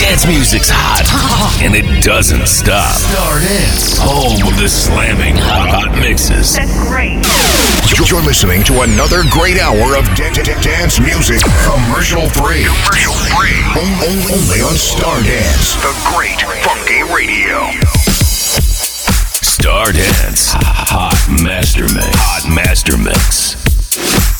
Dance music's hot, and it doesn't stop. Stardance. Home of the slamming hot, hot mixes. That's great. You're listening to another great hour of dan- dan- dance music, commercial free. Commercial free. Only on Stardance, the great funky radio. Stardance. Hot Master Mix. Hot Master Mix.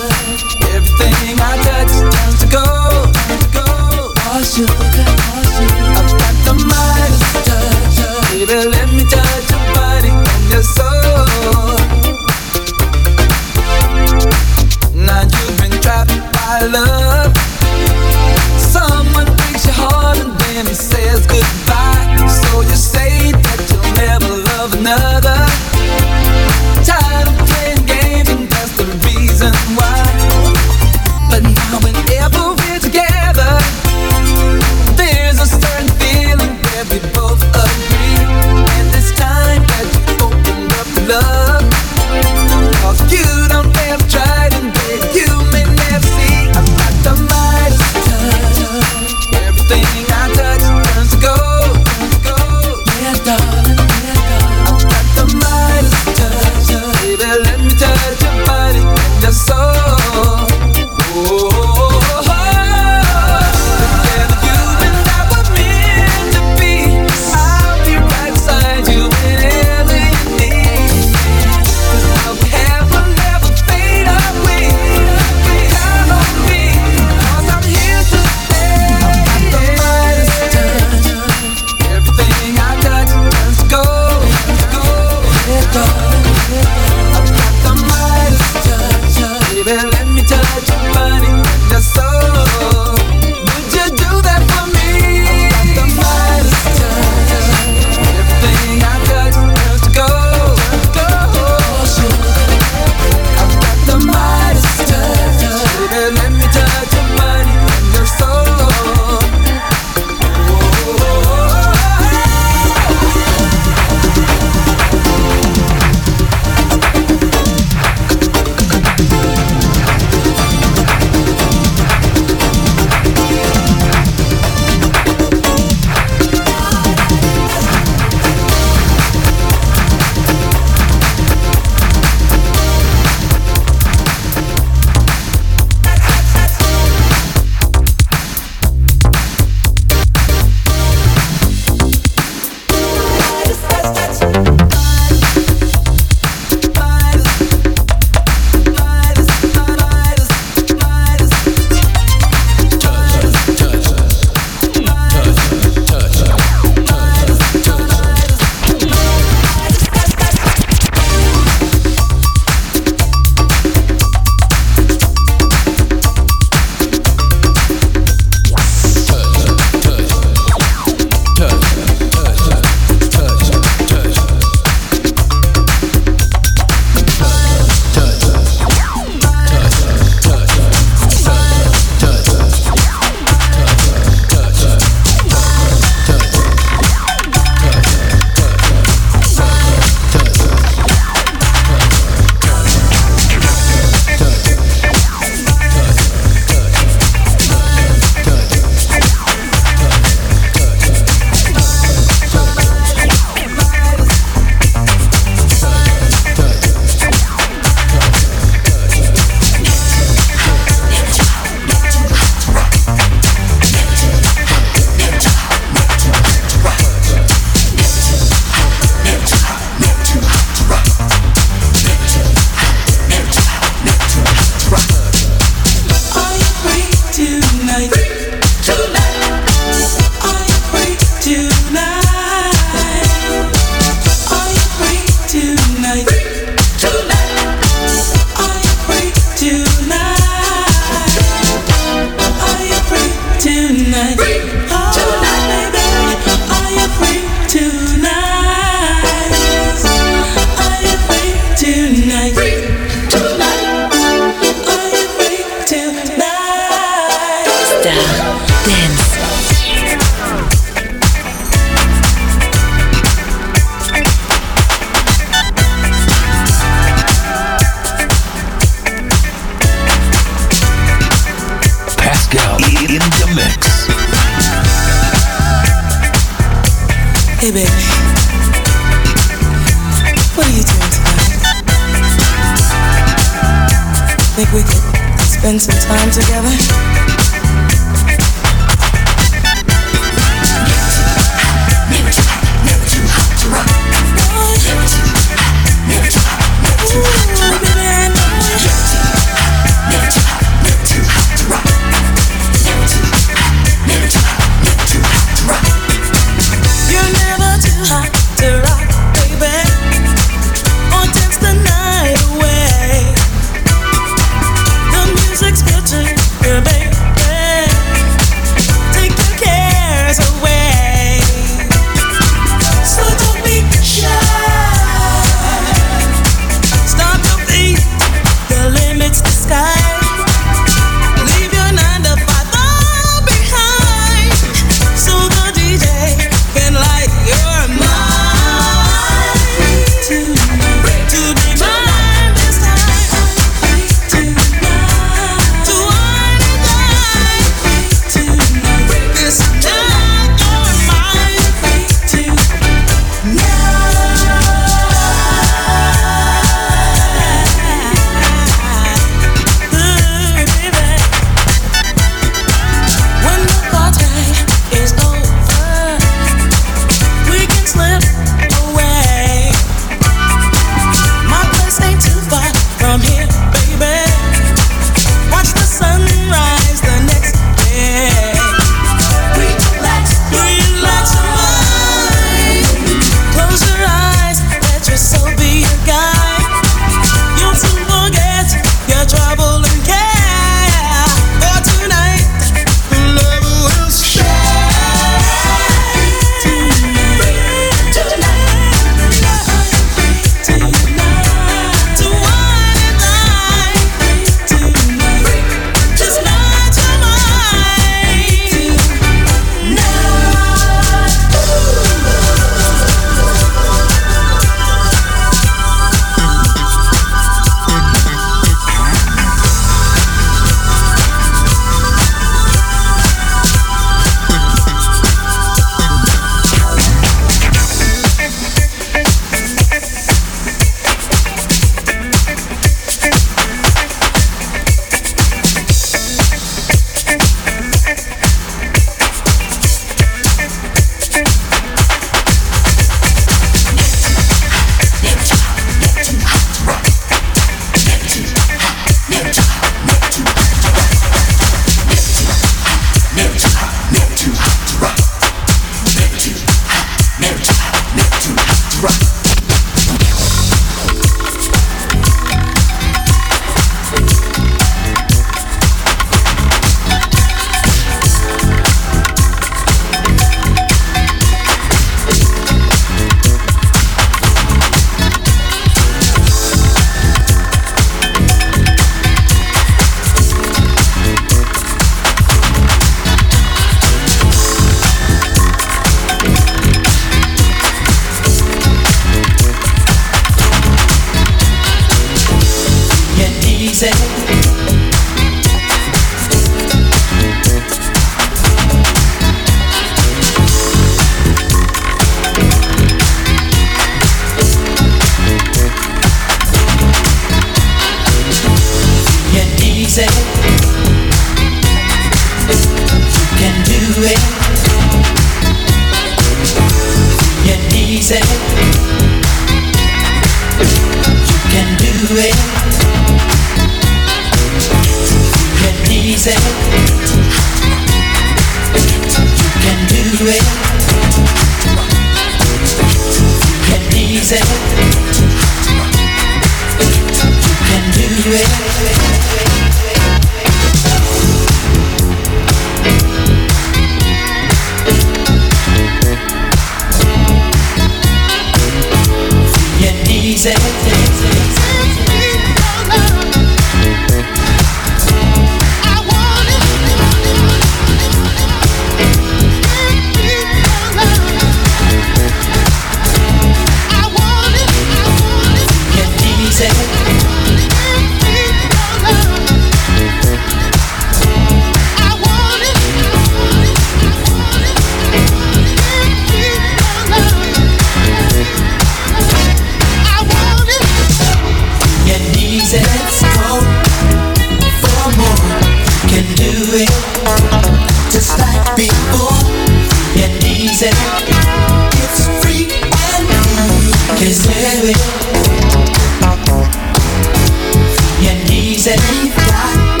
Let's hot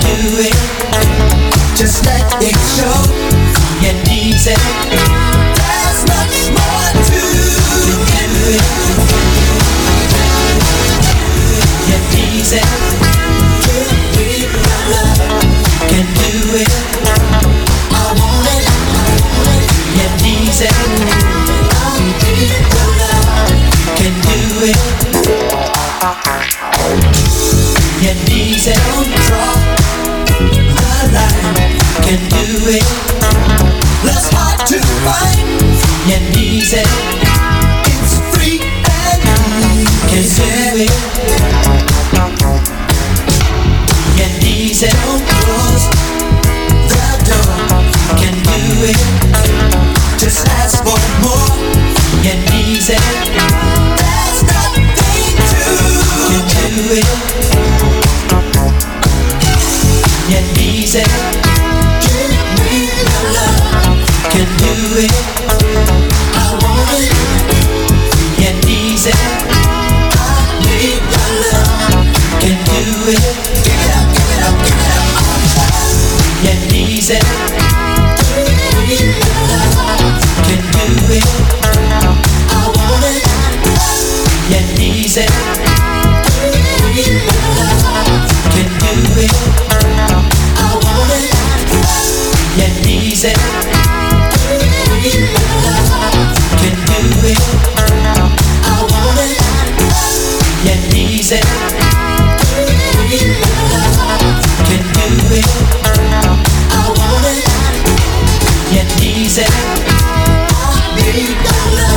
to by my side, the